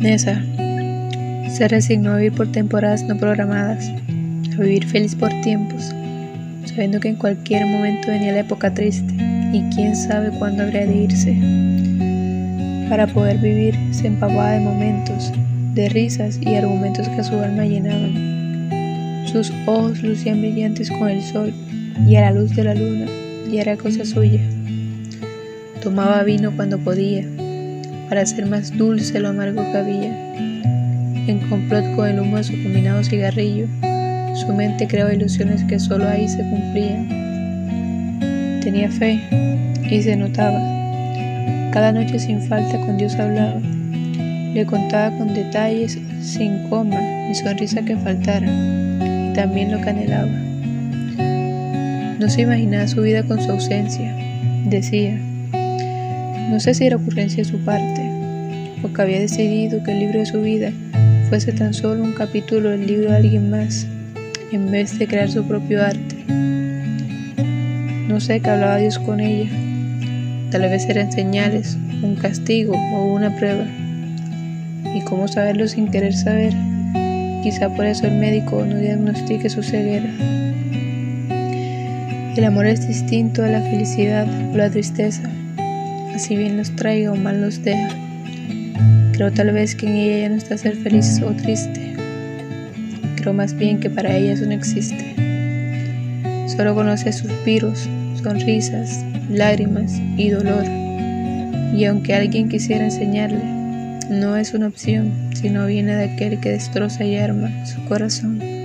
Nessa se resignó a vivir por temporadas no programadas, a vivir feliz por tiempos, sabiendo que en cualquier momento venía la época triste y quién sabe cuándo habría de irse. Para poder vivir se empapaba de momentos, de risas y argumentos que su alma llenaban. Sus ojos lucían brillantes con el sol y a la luz de la luna, y era cosa suya. Tomaba vino cuando podía, para hacer más dulce lo amargo que había. En complot con el humo de su combinado cigarrillo, su mente creaba ilusiones que solo ahí se cumplían. Tenía fe y se notaba. Cada noche sin falta con Dios hablaba. Le contaba con detalles, sin coma, ni sonrisa que faltara, y también lo que anhelaba. No se imaginaba su vida con su ausencia, decía. No sé si era ocurrencia de su parte, o que había decidido que el libro de su vida fuese tan solo un capítulo del libro de alguien más, en vez de crear su propio arte. No sé qué hablaba Dios con ella. Tal vez eran señales, un castigo o una prueba. ¿Y cómo saberlo sin querer saber? Quizá por eso el médico no diagnostique su ceguera. El amor es distinto a la felicidad o la tristeza, así bien los traiga o mal los deja. Creo tal vez que en ella ya no está ser feliz o triste. Creo más bien que para ella eso no existe. Solo conoce suspiros, sonrisas, lágrimas y dolor. Y aunque alguien quisiera enseñarle, no es una opción, sino viene de aquel que destroza y arma su corazón.